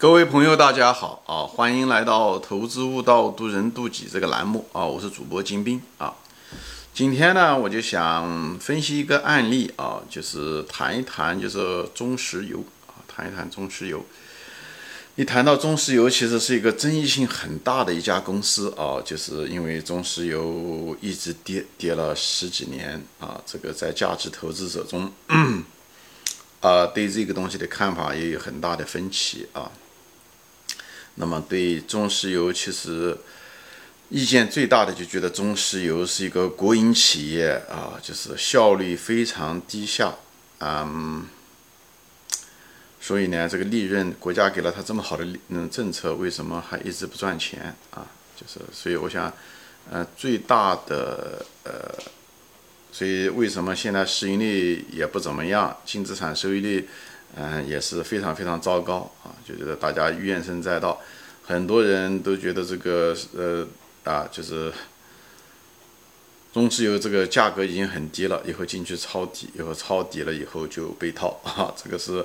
各位朋友，大家好啊！欢迎来到“投资悟道，渡人渡己”这个栏目啊！我是主播金兵啊。今天呢，我就想分析一个案例啊，就是谈一谈就是中石油啊，谈一谈中石油。一谈到中石油，其实是一个争议性很大的一家公司啊，就是因为中石油一直跌跌了十几年啊，这个在价值投资者中 啊，对这个东西的看法也有很大的分歧啊。那么对中石油，其实意见最大的就觉得中石油是一个国营企业啊，就是效率非常低下，嗯，所以呢，这个利润国家给了他这么好的嗯政策，为什么还一直不赚钱啊？就是所以我想，呃，最大的呃，所以为什么现在市盈率也不怎么样，净资产收益率？嗯，也是非常非常糟糕啊！就觉得大家怨声载道，很多人都觉得这个呃啊，就是中石油这个价格已经很低了，以后进去抄底，以后抄底了以后就被套 啊！这个是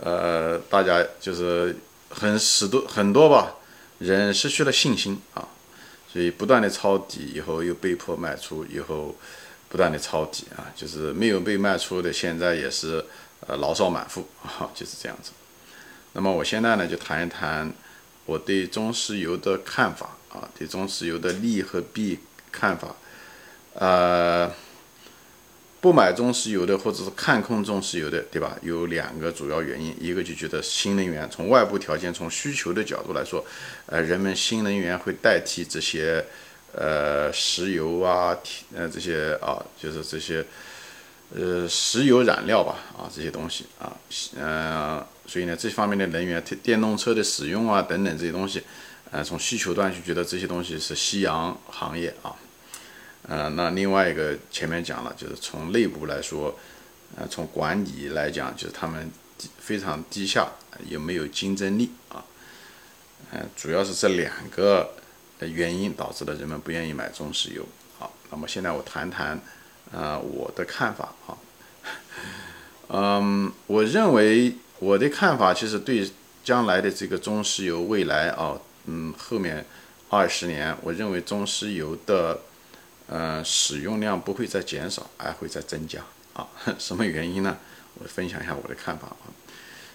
呃，大家就是很使多很多吧，人失去了信心啊，所以不断的抄底，以后又被迫卖出，以后不断的抄底啊，就是没有被卖出的，现在也是。呃，牢骚满腹 啊，就是这样子。那么我现在呢，就谈一谈我对中石油的看法啊，对中石油的利和弊看法。呃，不买中石油的，或者是看空中石油的，对吧？有两个主要原因，一个就觉得新能源从外部条件、从需求的角度来说，呃，人们新能源会代替这些呃石油啊、呃这些啊，就是这些。呃，石油燃料吧，啊，这些东西啊，嗯，所以呢，这方面的能源，电动车的使用啊，等等这些东西，呃，从需求端就觉得这些东西是夕阳行业啊，呃，那另外一个前面讲了，就是从内部来说，呃，从管理来讲，就是他们非常低下，有没有竞争力啊？嗯，主要是这两个原因导致了人们不愿意买中石油。好，那么现在我谈谈。啊，我的看法啊，嗯，我认为我的看法其实对将来的这个中石油未来啊，嗯，后面二十年，我认为中石油的呃使用量不会再减少，还会再增加啊。什么原因呢？我分享一下我的看法啊。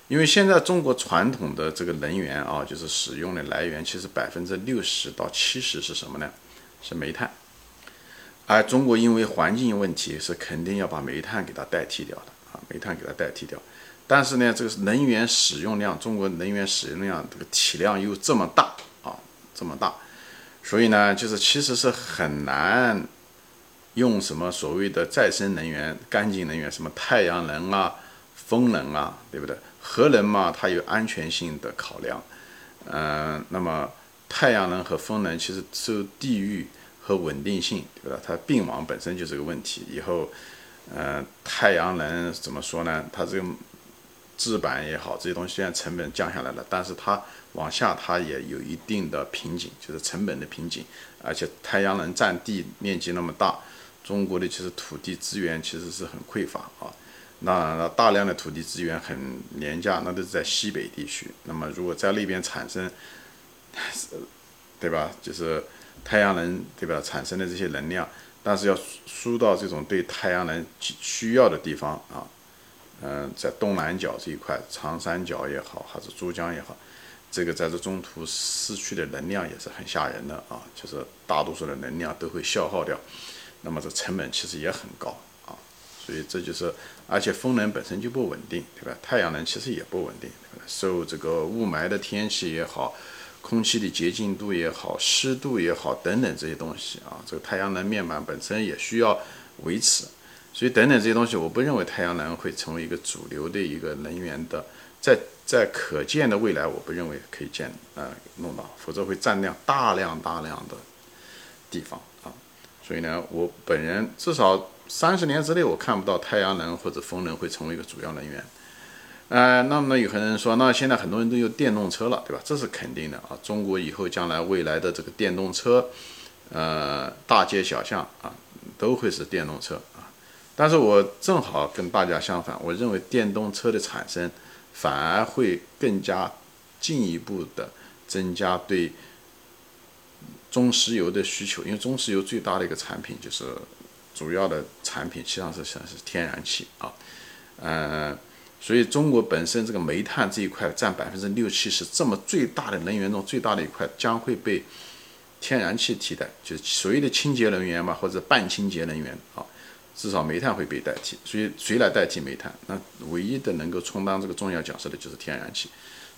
因为现在中国传统的这个能源啊，就是使用的来源，其实百分之六十到七十是什么呢？是煤炭。而中国因为环境问题，是肯定要把煤炭给它代替掉的啊，煤炭给它代替掉。但是呢，这个能源使用量，中国能源使用量这个体量又这么大啊，这么大，所以呢，就是其实是很难用什么所谓的再生能源、干净能源，什么太阳能啊、风能啊，对不对？核能嘛，它有安全性的考量，嗯，那么太阳能和风能其实受地域。和稳定性，对吧？它并网本身就是个问题。以后，呃，太阳能怎么说呢？它这个制板也好，这些东西虽然成本降下来了，但是它往下它也有一定的瓶颈，就是成本的瓶颈。而且太阳能占地面积那么大，中国的其实土地资源其实是很匮乏啊。那大量的土地资源很廉价，那都是在西北地区。那么如果在那边产生，对吧？就是。太阳能对吧？产生的这些能量，但是要输到这种对太阳能需要的地方啊，嗯，在东南角这一块，长三角也好，还是珠江也好，这个在这中途失去的能量也是很吓人的啊，就是大多数的能量都会消耗掉，那么这成本其实也很高啊，所以这就是，而且风能本身就不稳定，对吧？太阳能其实也不稳定，受这个雾霾的天气也好。空气的洁净度也好，湿度也好，等等这些东西啊，这个太阳能面板本身也需要维持，所以等等这些东西，我不认为太阳能会成为一个主流的一个能源的，在在可见的未来，我不认为可以建呃弄到，否则会占量大量大量的地方啊，所以呢，我本人至少三十年之内，我看不到太阳能或者风能会成为一个主要能源。呃，那么有很多人说，那现在很多人都有电动车了，对吧？这是肯定的啊。中国以后将来未来的这个电动车，呃，大街小巷啊，都会是电动车。但是我正好跟大家相反，我认为电动车的产生反而会更加进一步的增加对中石油的需求，因为中石油最大的一个产品就是主要的产品，实际上是像是天然气啊，嗯，所以中国本身这个煤炭这一块占百分之六七十，这么最大的能源中最大的一块将会被天然气替代，就是所谓的清洁能源嘛，或者半清洁能源啊。至少煤炭会被代替，所以谁来代替煤炭？那唯一的能够充当这个重要角色的就是天然气。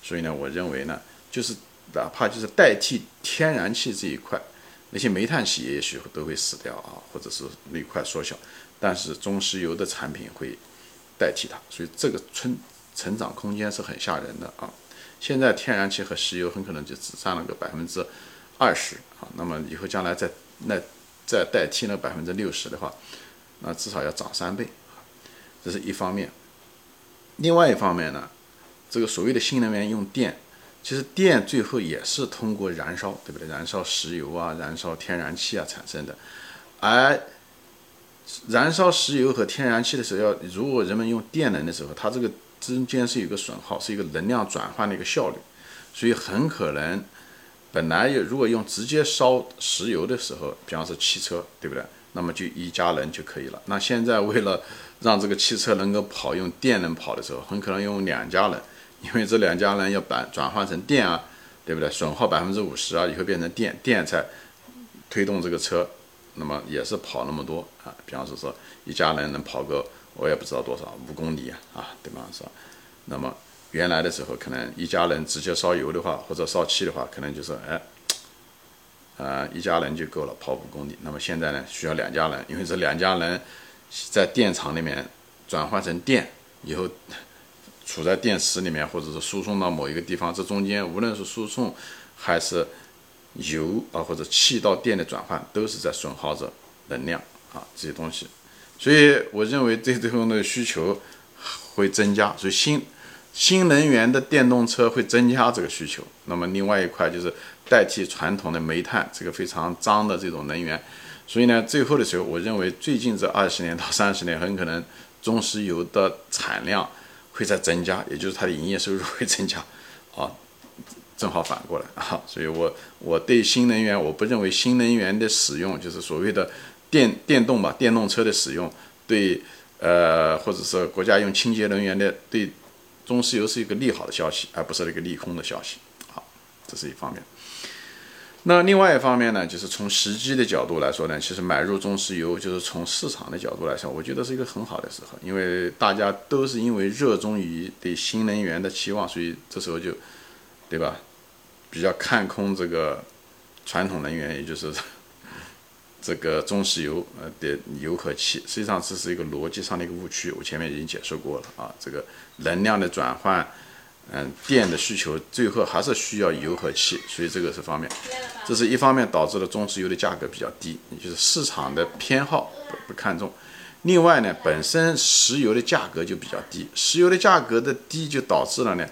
所以呢，我认为呢，就是哪怕就是代替天然气这一块，那些煤炭企业也许都会死掉啊，或者是那块缩小，但是中石油的产品会代替它。所以这个成成长空间是很吓人的啊！现在天然气和石油很可能就只占了个百分之二十啊，那么以后将来再那再代替那百分之六十的话。那至少要涨三倍，这是一方面。另外一方面呢，这个所谓的新能源用电，其实电最后也是通过燃烧，对不对？燃烧石油啊，燃烧天然气啊产生的。而燃烧石油和天然气的时候，要如果人们用电能的时候，它这个中间是有个损耗，是一个能量转换的一个效率，所以很可能本来如果用直接烧石油的时候，比方说汽车，对不对？那么就一家人就可以了。那现在为了让这个汽车能够跑，用电能跑的时候，很可能用两家人，因为这两家人要把转换成电啊，对不对？损耗百分之五十啊，以后变成电，电才推动这个车，那么也是跑那么多啊。比方说说一家人能跑个我也不知道多少五公里啊，啊，对吧？是吧？那么原来的时候可能一家人直接烧油的话，或者烧气的话，可能就是哎。呃，一家人就够了，跑五公里。那么现在呢，需要两家人，因为这两家人在电厂里面转换成电以后，储在电池里面，或者是输送到某一个地方，这中间无论是输送还是油啊或者气到电的转换，都是在损耗着能量啊这些东西。所以我认为对这种的需求会增加，所以新新能源的电动车会增加这个需求。那么另外一块就是。代替传统的煤炭这个非常脏的这种能源，所以呢，最后的时候，我认为最近这二十年到三十年，很可能中石油的产量会在增加，也就是它的营业收入会增加，啊，正好反过来啊，所以我我对新能源，我不认为新能源的使用就是所谓的电电动吧，电动车的使用对呃，或者是国家用清洁能源的对中石油是一个利好的消息，而不是一个利空的消息，好，这是一方面。那另外一方面呢，就是从时机的角度来说呢，其实买入中石油就是从市场的角度来说，我觉得是一个很好的时候，因为大家都是因为热衷于对新能源的期望，所以这时候就，对吧？比较看空这个传统能源，也就是 这个中石油呃的油和气，实际上这是一个逻辑上的一个误区，我前面已经解释过了啊，这个能量的转换。嗯，电的需求最后还是需要油和气，所以这个是方面，这是一方面导致了中石油的价格比较低，也就是市场的偏好不不看重。另外呢，本身石油的价格就比较低，石油的价格的低就导致了呢，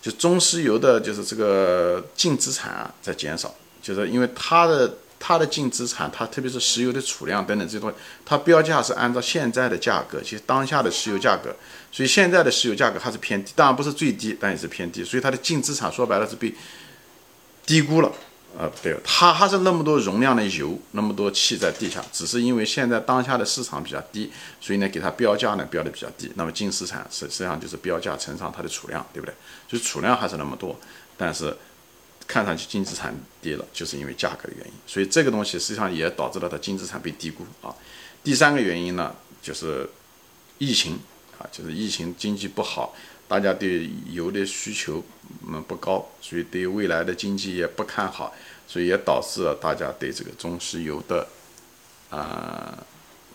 就中石油的就是这个净资产啊在减少，就是因为它的。它的净资产，它特别是石油的储量等等这些东西，它标价是按照现在的价格，其实当下的石油价格，所以现在的石油价格还是偏低，当然不是最低，但也是偏低，所以它的净资产说白了是被低估了，呃，对，它还是那么多容量的油，那么多气在地下，只是因为现在当下的市场比较低，所以呢给它标价呢标的比较低，那么净资产实实际上就是标价乘上它的储量，对不对？所以储量还是那么多，但是。看上去净资产低了，就是因为价格的原因，所以这个东西实际上也导致了它净资产被低估啊。第三个原因呢，就是疫情啊，就是疫情经济不好，大家对油的需求嗯不高，所以对未来的经济也不看好，所以也导致了大家对这个中石油的啊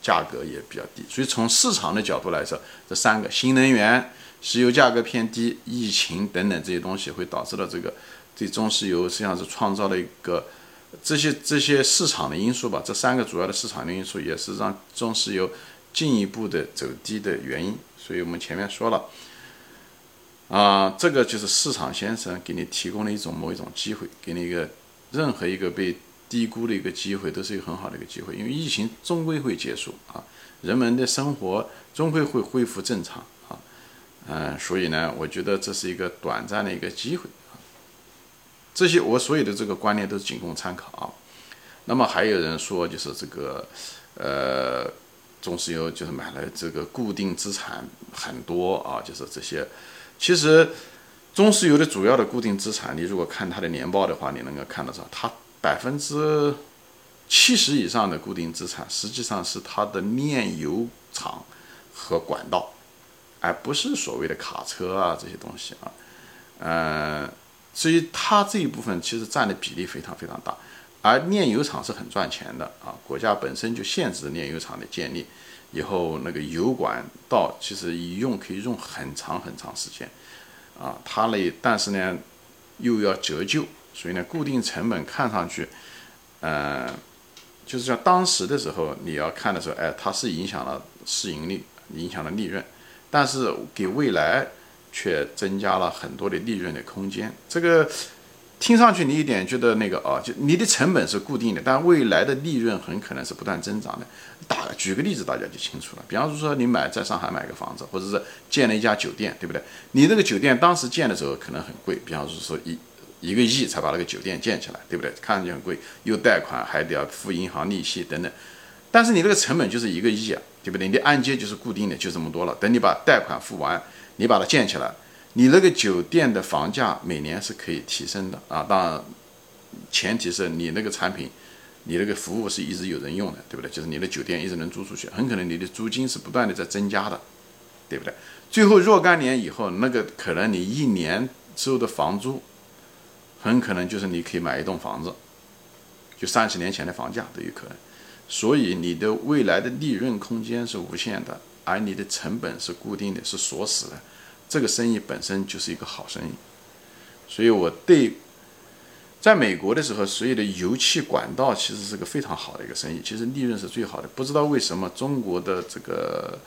价格也比较低。所以从市场的角度来说，这三个新能源、石油价格偏低、疫情等等这些东西会导致了这个。对中石油实际上是创造了一个这些这些市场的因素吧，这三个主要的市场的因素也是让中石油进一步的走低的原因。所以我们前面说了，啊，这个就是市场先生给你提供了一种某一种机会，给你一个任何一个被低估的一个机会，都是一个很好的一个机会，因为疫情终归会结束啊，人们的生活终归会恢复正常啊，嗯，所以呢，我觉得这是一个短暂的一个机会。这些我所有的这个观念都是仅供参考啊。那么还有人说，就是这个，呃，中石油就是买了这个固定资产很多啊，就是这些。其实中石油的主要的固定资产，你如果看它的年报的话，你能够看得到，它百分之七十以上的固定资产实际上是它的炼油厂和管道，而不是所谓的卡车啊这些东西啊。嗯，所以它这一部分其实占的比例非常非常大。而炼油厂是很赚钱的啊，国家本身就限制炼油厂的建立，以后那个油管道其实一用可以用很长很长时间，啊，它呢，但是呢又要折旧，所以呢固定成本看上去，呃，就是像当时的时候你要看的时候，哎，它是影响了市盈率，影响了利润，但是给未来却增加了很多的利润的空间，这个。听上去你一点觉得那个啊，就你的成本是固定的，但未来的利润很可能是不断增长的。打举个例子，大家就清楚了。比方说，你买在上海买个房子，或者是建了一家酒店，对不对？你那个酒店当时建的时候可能很贵，比方说一一个亿才把那个酒店建起来，对不对？看上去很贵，又贷款还得要付银行利息等等。但是你这个成本就是一个亿啊，对不对？你的按揭就是固定的，就这么多了。等你把贷款付完，你把它建起来。你那个酒店的房价每年是可以提升的啊，当然，前提是你那个产品，你那个服务是一直有人用的，对不对？就是你的酒店一直能租出去，很可能你的租金是不断的在增加的，对不对？最后若干年以后，那个可能你一年收的房租，很可能就是你可以买一栋房子，就三十年前的房价都有可能。所以你的未来的利润空间是无限的，而你的成本是固定的，是锁死的。这个生意本身就是一个好生意，所以我对在美国的时候，所有的油气管道其实是个非常好的一个生意，其实利润是最好的。不知道为什么中国的这个，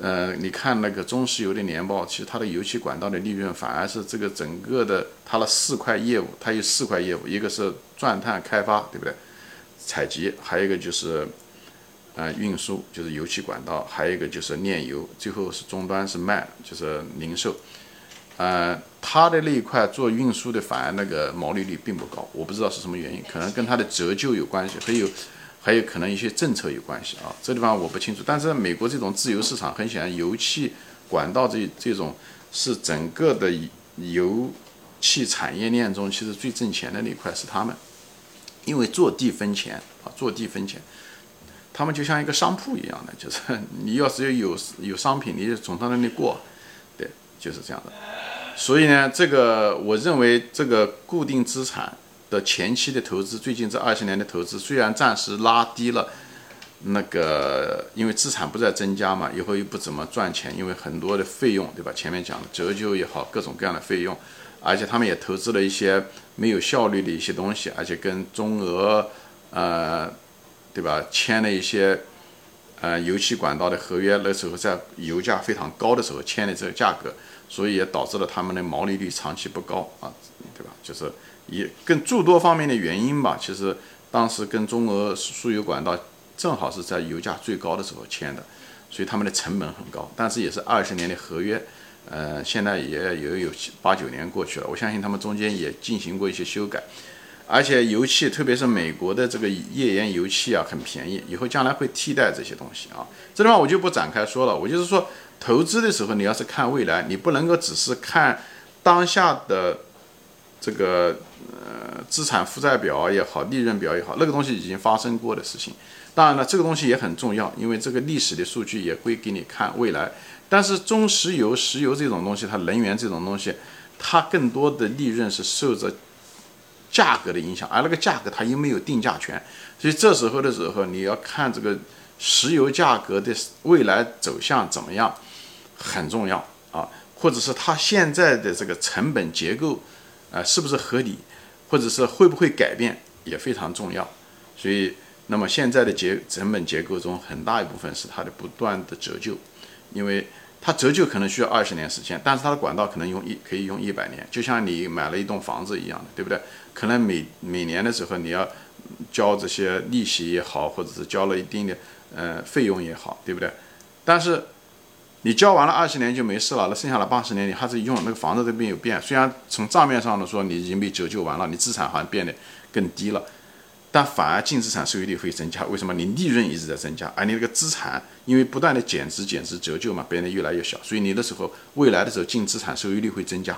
呃，你看那个中石油的年报，其实它的油气管道的利润反而是这个整个的它的四块业务，它有四块业务，一个是钻探开发，对不对？采集，还有一个就是。呃，运输就是油气管道，还有一个就是炼油，最后是终端是卖，就是零售。呃，它的那一块做运输的，反而那个毛利率并不高，我不知道是什么原因，可能跟它的折旧有关系，还有还有可能一些政策有关系啊，这地方我不清楚。但是美国这种自由市场，很显然，油气管道这这种是整个的油气产业链中，其实最挣钱的那一块是他们，因为坐地分钱啊，坐地分钱。他们就像一个商铺一样的，就是你要是有有商品，你就从他那里过，对，就是这样的。所以呢，这个我认为这个固定资产的前期的投资，最近这二十年的投资虽然暂时拉低了，那个因为资产不再增加嘛，以后又不怎么赚钱，因为很多的费用，对吧？前面讲的折旧也好，各种各样的费用，而且他们也投资了一些没有效率的一些东西，而且跟中俄，呃。对吧？签了一些，呃，油气管道的合约，那时候在油价非常高的时候签的这个价格，所以也导致了他们的毛利率长期不高啊，对吧？就是也跟诸多方面的原因吧。其实当时跟中俄输油管道正好是在油价最高的时候签的，所以他们的成本很高。但是也是二十年的合约，呃，现在也有有八九年过去了，我相信他们中间也进行过一些修改。而且油气，特别是美国的这个页岩油气啊，很便宜，以后将来会替代这些东西啊。这地方我就不展开说了。我就是说，投资的时候，你要是看未来，你不能够只是看当下的这个呃资产负债表也好，利润表也好，那个东西已经发生过的事情。当然了，这个东西也很重要，因为这个历史的数据也会给你看未来。但是中石油、石油这种东西，它能源这种东西，它更多的利润是受着。价格的影响，而那个价格它又没有定价权，所以这时候的时候，你要看这个石油价格的未来走向怎么样，很重要啊，或者是它现在的这个成本结构，啊，是不是合理，或者是会不会改变也非常重要。所以，那么现在的结成本结构中很大一部分是它的不断的折旧，因为。它折旧可能需要二十年时间，但是它的管道可能用一可以用一百年，就像你买了一栋房子一样的，对不对？可能每每年的时候你要交这些利息也好，或者是交了一定的呃费用也好，对不对？但是你交完了二十年就没事了，那剩下的八十年你还是用那个房子这边有变，虽然从账面上的说你已经被折旧完了，你资产好像变得更低了，但反而净资产收益率会增加。为什么？你利润一直在增加，而你那个资产因为不断的减值、减值、折旧嘛，变得越来越小，所以你的时候未来的时候净资产收益率会增加。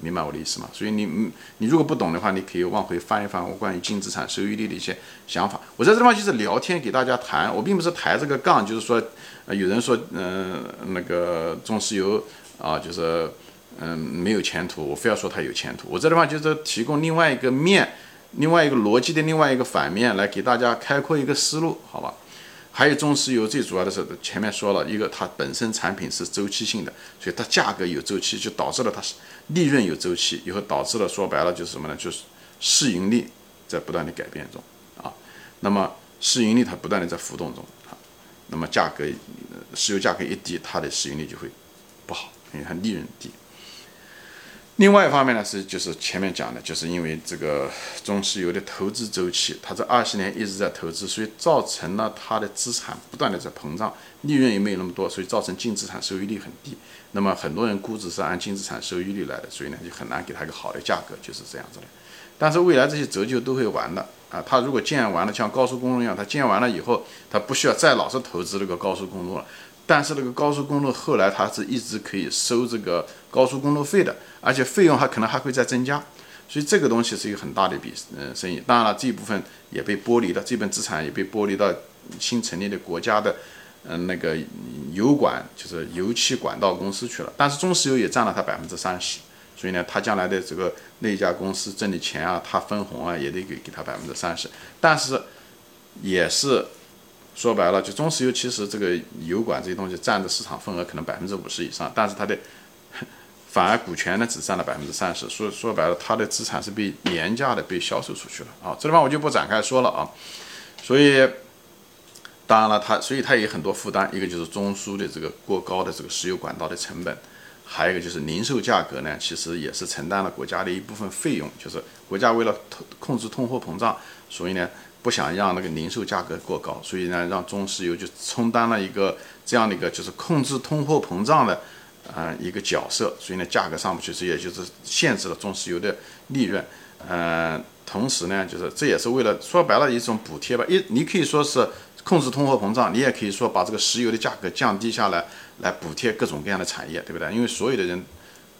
明白我的意思吗？所以你嗯，你如果不懂的话，你可以往回翻一翻我关于净资产收益率的一些想法。我在这地方就是聊天，给大家谈，我并不是抬这个杠，就是说，呃，有人说，嗯，那个中石油啊，就是嗯没有前途，我非要说它有前途。我这地方就是提供另外一个面，另外一个逻辑的另外一个反面，来给大家开阔一个思路，好吧？还有中石油最主要的是前面说了一个，它本身产品是周期性的，所以它价格有周期，就导致了它利润有周期，以后导致了说白了就是什么呢？就是市盈率在不断的改变中啊。那么市盈率它不断的在浮动中啊，那么价格石油价格一低，它的市盈率就会不好，因为它利润低。另外一方面呢，是就是前面讲的，就是因为这个中石油的投资周期，它这二十年一直在投资，所以造成了它的资产不断的在膨胀，利润也没有那么多，所以造成净资产收益率很低。那么很多人估值是按净资产收益率来的，所以呢就很难给它一个好的价格，就是这样子的。但是未来这些折旧都会完的啊，它如果建完了，像高速公路一样，它建完了以后，它不需要再老是投资那个高速公路了。但是那个高速公路后来它是一直可以收这个高速公路费的，而且费用还可能还会再增加，所以这个东西是一个很大的一笔嗯生意。当然了，这一部分也被剥离了，这本资产也被剥离到新成立的国家的嗯那个油管，就是油气管道公司去了。但是中石油也占了它百分之三十，所以呢，它将来的这个那家公司挣的钱啊，它分红啊，也得给给它百分之三十。但是也是。说白了，就中石油其实这个油管这些东西占的市场份额可能百分之五十以上，但是它的反而股权呢只占了百分之三十。说说白了，它的资产是被廉价的被销售出去了啊。这地方我就不展开说了啊。所以当然了，它所以它有很多负担，一个就是中枢的这个过高的这个石油管道的成本，还有一个就是零售价格呢，其实也是承担了国家的一部分费用，就是国家为了控制通货膨胀，所以呢。不想让那个零售价格过高，所以呢，让中石油就充当了一个这样的一个就是控制通货膨胀的，呃，一个角色。所以呢，价格上不去，这也就是限制了中石油的利润。嗯，同时呢，就是这也是为了说白了一种补贴吧。一，你可以说是控制通货膨胀，你也可以说把这个石油的价格降低下来，来补贴各种各样的产业，对不对？因为所有的人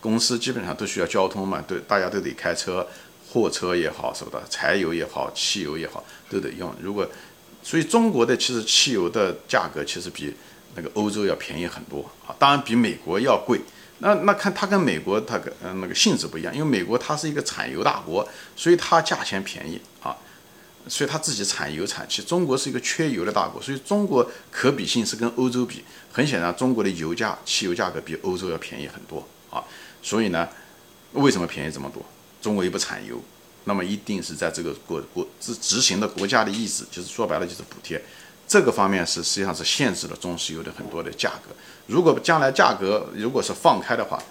公司基本上都需要交通嘛，对，大家都得开车。货车也好，是不的，柴油也好，汽油也好，都得用。如果，所以中国的其实汽油的价格其实比那个欧洲要便宜很多啊，当然比美国要贵。那那看它跟美国它跟嗯那个性质不一样，因为美国它是一个产油大国，所以它价钱便宜啊，所以它自己产油产气。中国是一个缺油的大国，所以中国可比性是跟欧洲比。很显然，中国的油价、汽油价格比欧洲要便宜很多啊。所以呢，为什么便宜这么多？中国又不产油，那么一定是在这个国国执执行的国家的意志，就是说白了就是补贴，这个方面是实际上是限制了中石油的很多的价格。如果将来价格如果是放开的话，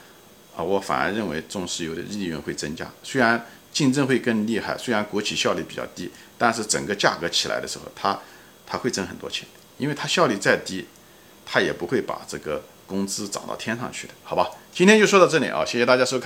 啊，我反而认为中石油的利润会增加。虽然竞争会更厉害，虽然国企效率比较低，但是整个价格起来的时候，它它会挣很多钱，因为它效率再低，它也不会把这个工资涨到天上去的，好吧？今天就说到这里啊，谢谢大家收看。